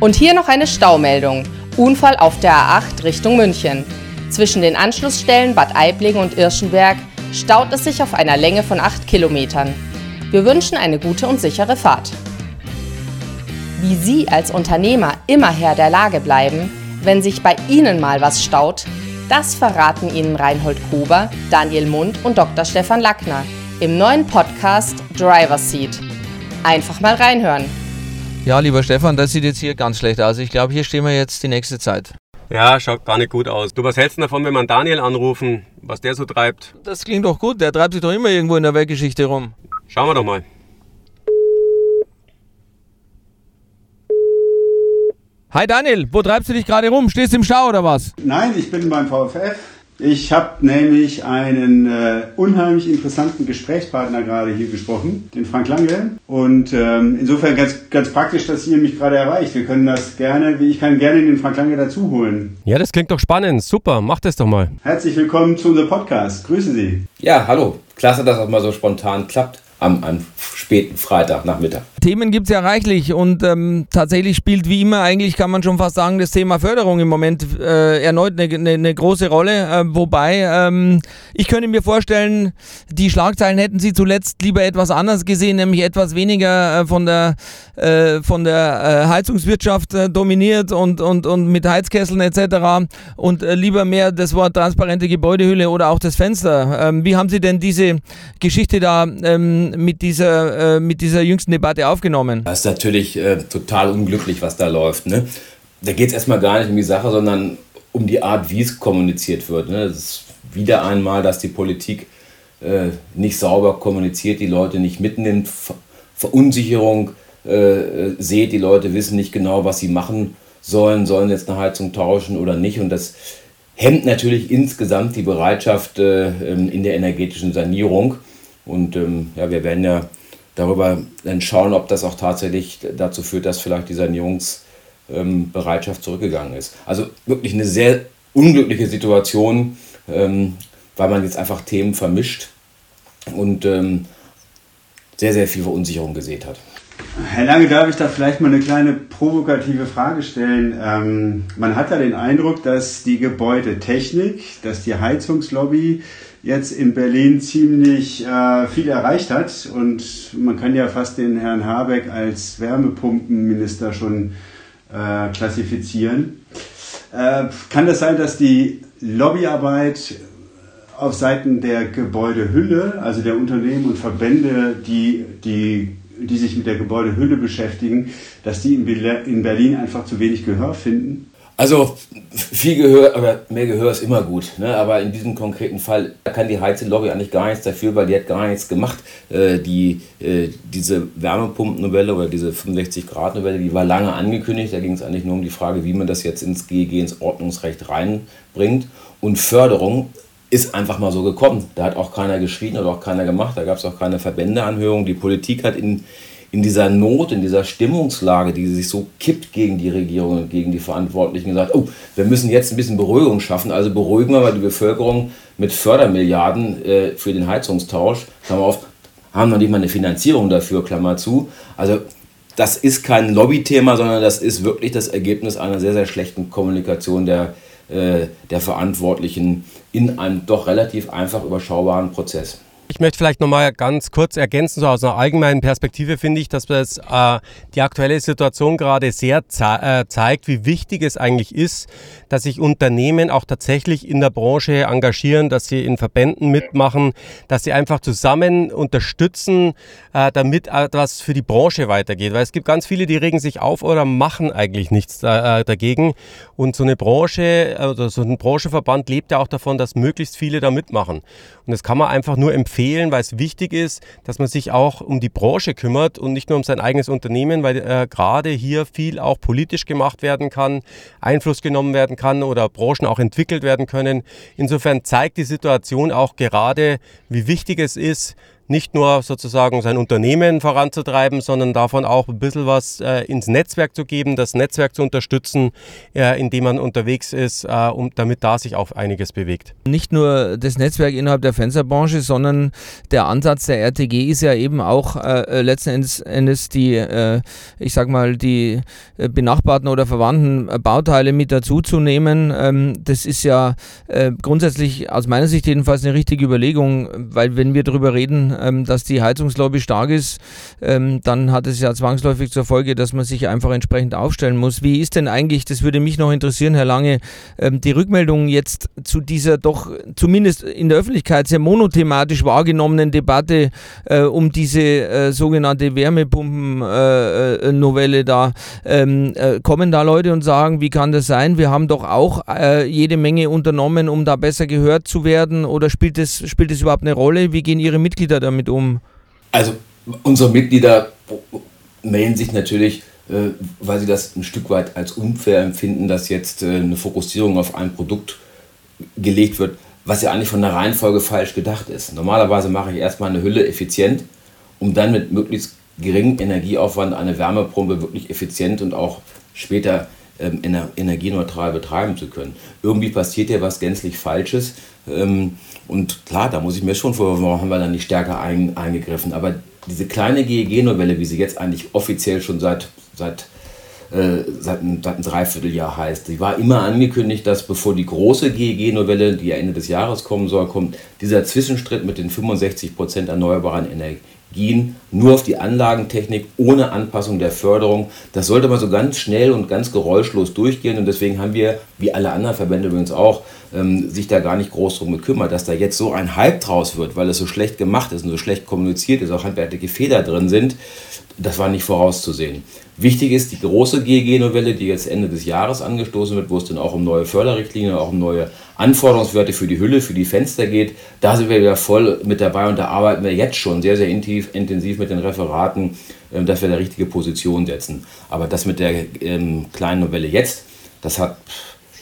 Und hier noch eine Staumeldung. Unfall auf der A8 Richtung München. Zwischen den Anschlussstellen Bad Aiblingen und Irschenberg staut es sich auf einer Länge von 8 Kilometern. Wir wünschen eine gute und sichere Fahrt. Wie Sie als Unternehmer immer Herr der Lage bleiben, wenn sich bei Ihnen mal was staut, das verraten Ihnen Reinhold Gruber, Daniel Mund und Dr. Stefan Lackner im neuen Podcast Driver's Seat. Einfach mal reinhören. Ja, lieber Stefan, das sieht jetzt hier ganz schlecht aus. Ich glaube, hier stehen wir jetzt die nächste Zeit. Ja, schaut gar nicht gut aus. Du, was hältst du davon, wenn wir Daniel anrufen, was der so treibt? Das klingt doch gut. Der treibt sich doch immer irgendwo in der Weltgeschichte rum. Schauen wir doch mal. Hi Daniel, wo treibst du dich gerade rum? Stehst du im Stau oder was? Nein, ich bin beim VFF. Ich habe nämlich einen äh, unheimlich interessanten Gesprächspartner gerade hier gesprochen, den Frank Lange. Und ähm, insofern ganz, ganz praktisch, dass ihr mich gerade erreicht. Wir können das gerne, ich kann gerne den Frank Lange dazu holen. Ja, das klingt doch spannend. Super, mach das doch mal. Herzlich willkommen zu unserem Podcast. Grüße Sie. Ja, hallo. Klasse, dass das mal so spontan klappt am, am späten Freitagnachmittag. Themen gibt es ja reichlich und ähm, tatsächlich spielt wie immer eigentlich, kann man schon fast sagen, das Thema Förderung im Moment äh, erneut eine, eine, eine, große Rolle. Äh, wobei ähm, ich könnte mir vorstellen, die Schlagzeilen hätten Sie zuletzt lieber etwas anders gesehen, nämlich etwas weniger äh, von der, äh, von der äh, Heizungswirtschaft äh, dominiert und, und, und mit Heizkesseln etc. und lieber mehr das Wort transparente Gebäudehülle oder auch das Fenster. Ähm, wie haben Sie denn diese Geschichte da ähm, mit, dieser, mit dieser jüngsten Debatte aufgenommen. Das ist natürlich äh, total unglücklich, was da läuft. Ne? Da geht es erstmal gar nicht um die Sache, sondern um die Art, wie es kommuniziert wird. Ne? Das ist wieder einmal, dass die Politik äh, nicht sauber kommuniziert, die Leute nicht mitnimmt, Ver Verunsicherung äh, seht, die Leute wissen nicht genau, was sie machen sollen, sollen jetzt eine Heizung tauschen oder nicht. Und das hemmt natürlich insgesamt die Bereitschaft äh, in der energetischen Sanierung. Und ähm, ja, wir werden ja darüber dann schauen, ob das auch tatsächlich dazu führt, dass vielleicht die Sanierungsbereitschaft zurückgegangen ist. Also wirklich eine sehr unglückliche Situation, ähm, weil man jetzt einfach Themen vermischt und ähm, sehr, sehr viel Verunsicherung gesehen hat. Herr Lange, darf ich da vielleicht mal eine kleine provokative Frage stellen? Ähm, man hat ja den Eindruck, dass die Gebäudetechnik, dass die Heizungslobby jetzt in Berlin ziemlich äh, viel erreicht hat und man kann ja fast den Herrn Habeck als Wärmepumpenminister schon äh, klassifizieren. Äh, kann das sein, dass die Lobbyarbeit auf Seiten der Gebäudehülle, also der Unternehmen und Verbände, die, die, die sich mit der Gebäudehülle beschäftigen, dass die in Berlin einfach zu wenig Gehör finden? Also viel Gehör, aber mehr Gehör ist immer gut. Ne? Aber in diesem konkreten Fall kann die Heizlobby eigentlich gar nichts dafür, weil die hat gar nichts gemacht. Äh, die, äh, diese Wärmepumpennovelle oder diese 65-Grad-Novelle, die war lange angekündigt. Da ging es eigentlich nur um die Frage, wie man das jetzt ins GEG, ins Ordnungsrecht reinbringt. Und Förderung ist einfach mal so gekommen. Da hat auch keiner geschrien oder auch keiner gemacht. Da gab es auch keine Verbändeanhörung. Die Politik hat in in dieser Not, in dieser Stimmungslage, die sich so kippt gegen die Regierung und gegen die Verantwortlichen, gesagt, oh, wir müssen jetzt ein bisschen Beruhigung schaffen, also beruhigen wir mal die Bevölkerung mit Fördermilliarden äh, für den Heizungstausch, Klammer auf, haben noch nicht mal eine Finanzierung dafür, Klammer zu. Also das ist kein Lobbythema, sondern das ist wirklich das Ergebnis einer sehr, sehr schlechten Kommunikation der, äh, der Verantwortlichen in einem doch relativ einfach überschaubaren Prozess. Ich möchte vielleicht nochmal ganz kurz ergänzen, so aus einer allgemeinen Perspektive finde ich, dass das, äh, die aktuelle Situation gerade sehr ze äh, zeigt, wie wichtig es eigentlich ist, dass sich Unternehmen auch tatsächlich in der Branche engagieren, dass sie in Verbänden mitmachen, dass sie einfach zusammen unterstützen, äh, damit etwas für die Branche weitergeht. Weil es gibt ganz viele, die regen sich auf oder machen eigentlich nichts äh, dagegen. Und so eine Branche oder so ein Branchenverband lebt ja auch davon, dass möglichst viele da mitmachen. Und das kann man einfach nur empfehlen empfehlen, weil es wichtig ist, dass man sich auch um die Branche kümmert und nicht nur um sein eigenes Unternehmen, weil äh, gerade hier viel auch politisch gemacht werden kann, Einfluss genommen werden kann oder Branchen auch entwickelt werden können. Insofern zeigt die Situation auch gerade, wie wichtig es ist, nicht nur sozusagen sein Unternehmen voranzutreiben, sondern davon auch ein bisschen was äh, ins Netzwerk zu geben, das Netzwerk zu unterstützen, äh, in dem man unterwegs ist, äh, um, damit da sich auch einiges bewegt. Nicht nur das Netzwerk innerhalb der Fensterbranche, sondern der Ansatz der RTG ist ja eben auch äh, äh, letzten Endes, Endes die, äh, ich sag mal, die benachbarten oder verwandten Bauteile mit dazuzunehmen. Ähm, das ist ja grundsätzlich aus meiner Sicht jedenfalls eine richtige Überlegung, weil wenn wir darüber reden, ähm, dass die Heizungslobby stark ist, ähm, dann hat es ja zwangsläufig zur Folge, dass man sich einfach entsprechend aufstellen muss. Wie ist denn eigentlich, das würde mich noch interessieren, Herr Lange, ähm, die Rückmeldung jetzt zu dieser doch zumindest in der Öffentlichkeit sehr monothematisch wahrgenommenen Debatte äh, um diese äh, sogenannte Wärmepumpen-Novelle äh, äh da. Ähm, äh, kommen da Leute und sagen, wie kann das sein? Wir haben doch auch äh, jede Menge unternommen, um da besser gehört zu werden. Oder spielt das, spielt überhaupt eine Rolle? Wie gehen Ihre Mitglieder damit um? Also unsere Mitglieder melden sich natürlich, äh, weil sie das ein Stück weit als unfair empfinden, dass jetzt äh, eine Fokussierung auf ein Produkt gelegt wird, was ja eigentlich von der Reihenfolge falsch gedacht ist. Normalerweise mache ich erstmal eine Hülle effizient, um dann mit möglichst geringem Energieaufwand eine Wärmepumpe wirklich effizient und auch später ähm, ener energieneutral betreiben zu können. Irgendwie passiert ja was gänzlich Falsches. Ähm, und klar, da muss ich mir schon vorwerfen, warum haben wir da nicht stärker ein, eingegriffen. Aber diese kleine GEG-Novelle, wie sie jetzt eigentlich offiziell schon seit, seit, äh, seit, ein, seit einem Dreivierteljahr heißt, die war immer angekündigt, dass bevor die große GEG-Novelle, die ja Ende des Jahres kommen soll, kommt, dieser Zwischenstritt mit den 65 Prozent erneuerbaren Energien gehen nur auf die Anlagentechnik ohne Anpassung der Förderung. Das sollte man so ganz schnell und ganz geräuschlos durchgehen und deswegen haben wir, wie alle anderen Verbände übrigens auch, ähm, sich da gar nicht groß drum gekümmert, dass da jetzt so ein Hype draus wird, weil es so schlecht gemacht ist und so schlecht kommuniziert ist, auch handwerkliche Fehler drin sind. Das war nicht vorauszusehen. Wichtig ist die große GEG-Novelle, die jetzt Ende des Jahres angestoßen wird, wo es dann auch um neue Förderrichtlinien, auch um neue Anforderungswerte für die Hülle, für die Fenster geht. Da sind wir wieder voll mit dabei und da arbeiten wir jetzt schon sehr, sehr intensiv mit den Referaten, ähm, dass wir da richtige Position setzen. Aber das mit der ähm, kleinen Novelle jetzt, das hat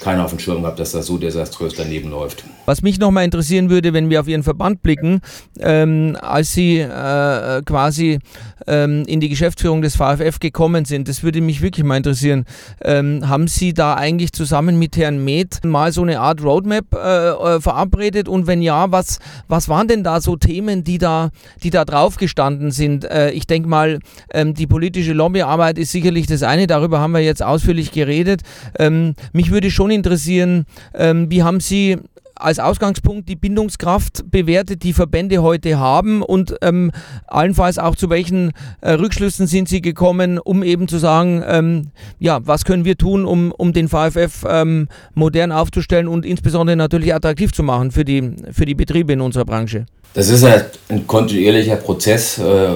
keiner auf dem Schirm gehabt, dass das so desaströs daneben läuft. Was mich nochmal interessieren würde, wenn wir auf Ihren Verband blicken, ähm, als Sie äh, quasi ähm, in die Geschäftsführung des VFF gekommen sind, das würde mich wirklich mal interessieren. Ähm, haben Sie da eigentlich zusammen mit Herrn Med mal so eine Art Roadmap äh, äh, verabredet? Und wenn ja, was, was waren denn da so Themen, die da, die da drauf gestanden sind? Äh, ich denke mal, ähm, die politische Lobbyarbeit ist sicherlich das eine, darüber haben wir jetzt ausführlich geredet. Ähm, mich würde schon interessieren, ähm, wie haben Sie als Ausgangspunkt die Bindungskraft bewertet, die Verbände heute haben und ähm, allenfalls auch zu welchen äh, Rückschlüssen sind Sie gekommen, um eben zu sagen, ähm, ja, was können wir tun, um, um den VFF ähm, modern aufzustellen und insbesondere natürlich attraktiv zu machen für die, für die Betriebe in unserer Branche? Das ist halt ein kontinuierlicher Prozess, äh,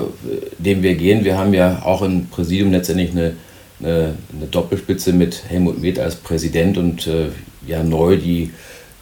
den wir gehen. Wir haben ja auch im Präsidium letztendlich eine, eine, eine Doppelspitze mit Helmut Med als Präsident und äh, ja neu die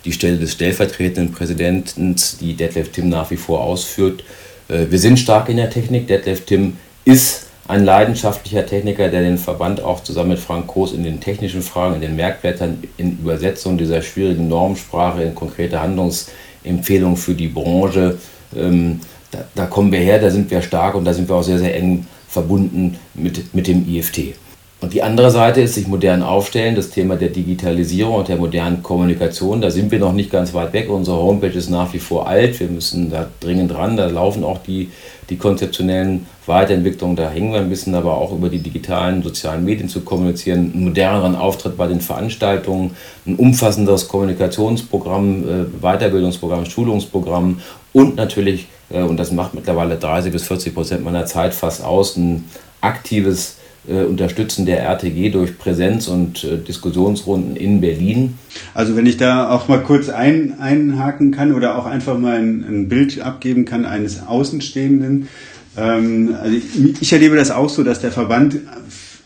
die Stelle des stellvertretenden Präsidenten, die Detlef Tim nach wie vor ausführt. Äh, wir sind stark in der Technik. Detlef Tim ist ein leidenschaftlicher Techniker, der den Verband auch zusammen mit Frank Koos in den technischen Fragen, in den Merkwertern, in Übersetzung dieser schwierigen Normsprache, in konkrete Handlungsempfehlungen für die Branche, ähm, da, da kommen wir her, da sind wir stark und da sind wir auch sehr, sehr eng verbunden mit, mit dem IFT. Und die andere Seite ist sich modern aufstellen, das Thema der Digitalisierung und der modernen Kommunikation. Da sind wir noch nicht ganz weit weg. Unsere Homepage ist nach wie vor alt. Wir müssen da dringend dran. Da laufen auch die, die konzeptionellen Weiterentwicklungen. Da hängen wir ein bisschen, aber auch über die digitalen sozialen Medien zu kommunizieren. Einen moderneren Auftritt bei den Veranstaltungen, ein umfassenderes Kommunikationsprogramm, äh, Weiterbildungsprogramm, Schulungsprogramm und natürlich, äh, und das macht mittlerweile 30 bis 40 Prozent meiner Zeit fast aus, ein aktives Unterstützen der RTG durch Präsenz und äh, Diskussionsrunden in Berlin. Also wenn ich da auch mal kurz ein, einhaken kann oder auch einfach mal ein, ein Bild abgeben kann eines Außenstehenden. Ähm, also ich, ich erlebe das auch so, dass der Verband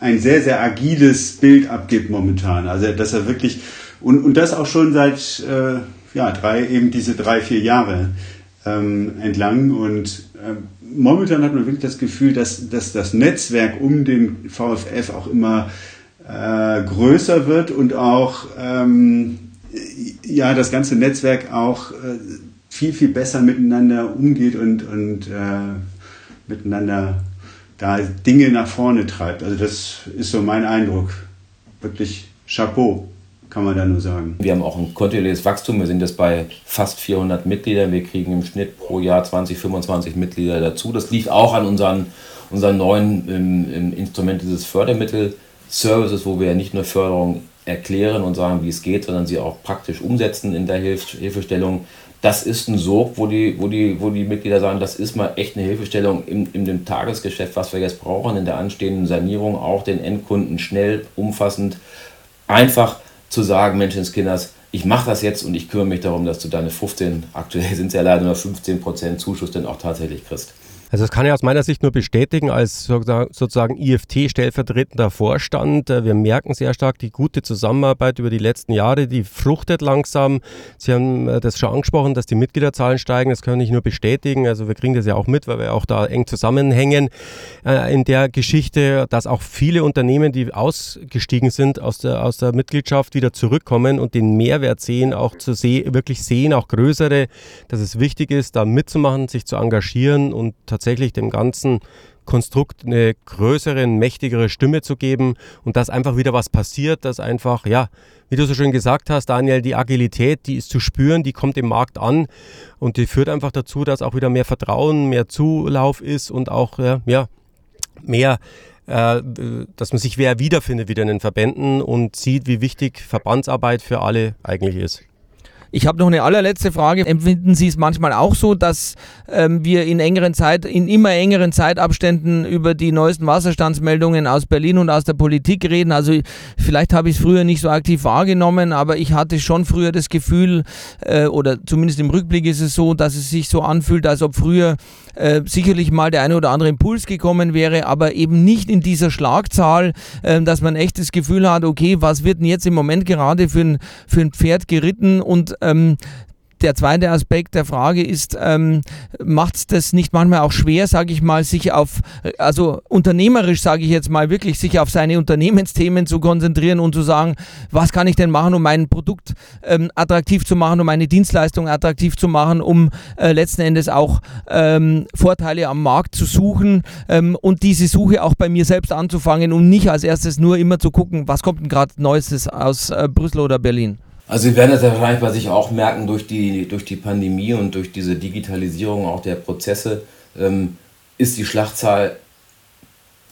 ein sehr, sehr agiles Bild abgibt momentan. Also dass er wirklich und, und das auch schon seit äh, ja, drei, eben diese drei, vier Jahre ähm, entlang. Und momentan hat man wirklich das Gefühl, dass, dass das Netzwerk um den VFF auch immer äh, größer wird und auch ähm, ja das ganze Netzwerk auch äh, viel, viel besser miteinander umgeht und, und äh, miteinander da Dinge nach vorne treibt. Also das ist so mein Eindruck. Wirklich Chapeau, kann man da nur sagen. Wir haben auch ein kontinuierliches Wachstum. Wir sind jetzt bei fast 400 Mitgliedern. Wir kriegen im Schnitt pro Jahr 20, 25 Mitglieder dazu. Das liegt auch an unseren, unseren neuen ähm, Instrument dieses Fördermittel-Services, wo wir ja nicht nur Förderung erklären und sagen, wie es geht, sondern sie auch praktisch umsetzen in der Hilf Hilfestellung das ist ein Sog, wo die, wo, die, wo die Mitglieder sagen, das ist mal echt eine Hilfestellung in, in dem Tagesgeschäft, was wir jetzt brauchen, in der anstehenden Sanierung, auch den Endkunden schnell, umfassend, einfach zu sagen, Menschenskinders, ich mache das jetzt und ich kümmere mich darum, dass du deine 15, aktuell sind es ja leider nur 15 Prozent Zuschuss dann auch tatsächlich kriegst. Also das kann ich aus meiner Sicht nur bestätigen als sozusagen IFT-stellvertretender Vorstand. Äh, wir merken sehr stark die gute Zusammenarbeit über die letzten Jahre, die fruchtet langsam. Sie haben äh, das schon angesprochen, dass die Mitgliederzahlen steigen. Das kann ich nur bestätigen. Also wir kriegen das ja auch mit, weil wir auch da eng zusammenhängen äh, in der Geschichte, dass auch viele Unternehmen, die ausgestiegen sind aus der, aus der Mitgliedschaft, wieder zurückkommen und den Mehrwert sehen, auch zu sehen, wirklich sehen, auch größere, dass es wichtig ist, da mitzumachen, sich zu engagieren und tatsächlich tatsächlich dem ganzen Konstrukt eine größere, mächtigere Stimme zu geben und dass einfach wieder was passiert, dass einfach, ja, wie du so schön gesagt hast, Daniel, die Agilität, die ist zu spüren, die kommt im Markt an und die führt einfach dazu, dass auch wieder mehr Vertrauen, mehr Zulauf ist und auch, ja, mehr äh, dass man sich wer wiederfindet wieder in den Verbänden und sieht, wie wichtig Verbandsarbeit für alle eigentlich ist. Ich habe noch eine allerletzte Frage. Empfinden Sie es manchmal auch so, dass ähm, wir in engeren Zeit, in immer engeren Zeitabständen über die neuesten Wasserstandsmeldungen aus Berlin und aus der Politik reden? Also vielleicht habe ich es früher nicht so aktiv wahrgenommen, aber ich hatte schon früher das Gefühl, äh, oder zumindest im Rückblick ist es so, dass es sich so anfühlt, als ob früher äh, sicherlich mal der eine oder andere Impuls gekommen wäre, aber eben nicht in dieser Schlagzahl, äh, dass man echt das Gefühl hat, okay, was wird denn jetzt im Moment gerade für ein, für ein Pferd geritten und ähm, der zweite Aspekt der Frage ist, ähm, macht es das nicht manchmal auch schwer, sage ich mal, sich auf, also unternehmerisch sage ich jetzt mal, wirklich sich auf seine Unternehmensthemen zu konzentrieren und zu sagen, was kann ich denn machen, um mein Produkt ähm, attraktiv zu machen, um meine Dienstleistung attraktiv zu machen, um äh, letzten Endes auch ähm, Vorteile am Markt zu suchen ähm, und diese Suche auch bei mir selbst anzufangen und nicht als erstes nur immer zu gucken, was kommt denn gerade Neuestes aus äh, Brüssel oder Berlin. Also Sie werden das ja wahrscheinlich bei sich auch merken durch die, durch die Pandemie und durch diese Digitalisierung auch der Prozesse ähm, ist die Schlachtzahl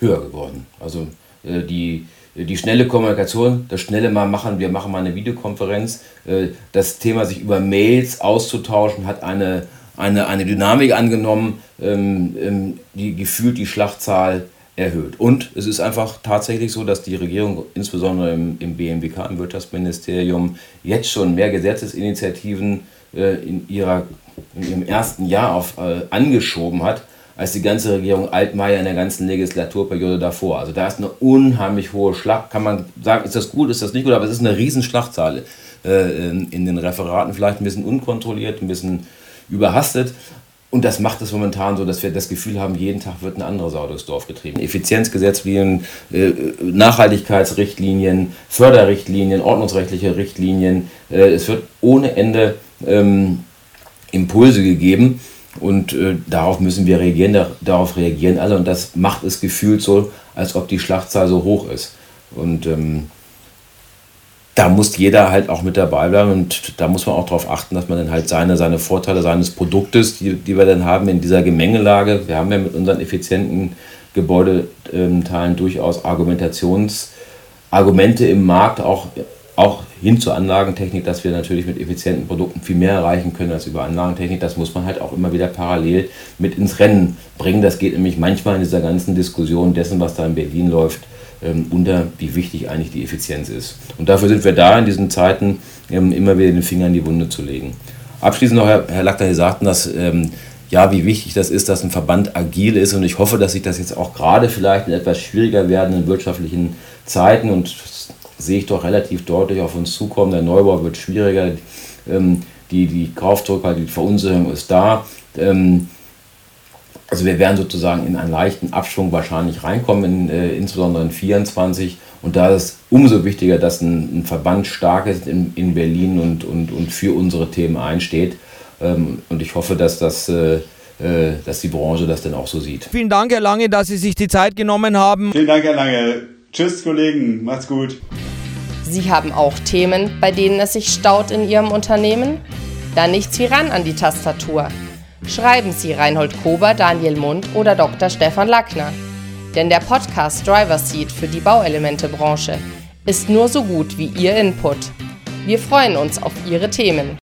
höher geworden. Also äh, die, die schnelle Kommunikation, das schnelle mal machen, wir machen mal eine Videokonferenz, äh, das Thema sich über Mails auszutauschen, hat eine, eine, eine Dynamik angenommen, ähm, ähm, die gefühlt die Schlachtzahl erhöht. Und es ist einfach tatsächlich so, dass die Regierung, insbesondere im, im BMWK, im Wirtschaftsministerium, jetzt schon mehr Gesetzesinitiativen äh, in, ihrer, in ihrem ersten Jahr auf, äh, angeschoben hat, als die ganze Regierung Altmaier in der ganzen Legislaturperiode davor. Also da ist eine unheimlich hohe Schlacht. Kann man sagen, ist das gut, ist das nicht gut, aber es ist eine Riesenschlachtzahl äh, in, in den Referaten, vielleicht ein bisschen unkontrolliert, ein bisschen überhastet. Und das macht es momentan so, dass wir das Gefühl haben, jeden Tag wird eine andere Sau durchs Dorf getrieben. Effizienzgesetzlinien, äh, Nachhaltigkeitsrichtlinien, Förderrichtlinien, ordnungsrechtliche Richtlinien. Äh, es wird ohne Ende ähm, Impulse gegeben und äh, darauf müssen wir reagieren, darauf reagieren alle und das macht es gefühlt so, als ob die Schlachtzahl so hoch ist. Und ähm, da muss jeder halt auch mit dabei bleiben und da muss man auch darauf achten, dass man dann halt seine, seine Vorteile seines Produktes, die, die wir dann haben in dieser Gemengelage, wir haben ja mit unseren effizienten Gebäudeteilen durchaus Argumentationsargumente im Markt, auch, auch hin zur Anlagentechnik, dass wir natürlich mit effizienten Produkten viel mehr erreichen können als über Anlagentechnik. Das muss man halt auch immer wieder parallel mit ins Rennen bringen. Das geht nämlich manchmal in dieser ganzen Diskussion dessen, was da in Berlin läuft, unter, wie wichtig eigentlich die Effizienz ist. Und dafür sind wir da in diesen Zeiten, ähm, immer wieder den Finger in die Wunde zu legen. Abschließend noch, Herr, Herr Lackner, Sie sagten, dass ähm, ja, wie wichtig das ist, dass ein Verband agil ist. Und ich hoffe, dass sich das jetzt auch gerade vielleicht in etwas schwieriger werdenden wirtschaftlichen Zeiten und sehe ich doch relativ deutlich auf uns zukommen. Der Neubau wird schwieriger, ähm, die, die Kaufdruck, die Verunsicherung ist da. Also wir werden sozusagen in einen leichten Abschwung wahrscheinlich reinkommen, in, äh, insbesondere in 24. Und da ist umso wichtiger, dass ein, ein Verband stark ist in, in Berlin und, und, und für unsere Themen einsteht. Ähm, und ich hoffe, dass das äh, äh, dass die Branche das dann auch so sieht. Vielen Dank, Herr Lange, dass Sie sich die Zeit genommen haben. Vielen Dank, Herr Lange. Tschüss, Kollegen. Macht's gut. Sie haben auch Themen, bei denen es sich staut in Ihrem Unternehmen? Da nichts wie ran an die Tastatur. Schreiben Sie Reinhold Kober, Daniel Mund oder Dr. Stefan Lackner. Denn der Podcast Driver Seat für die Bauelementebranche ist nur so gut wie Ihr Input. Wir freuen uns auf Ihre Themen.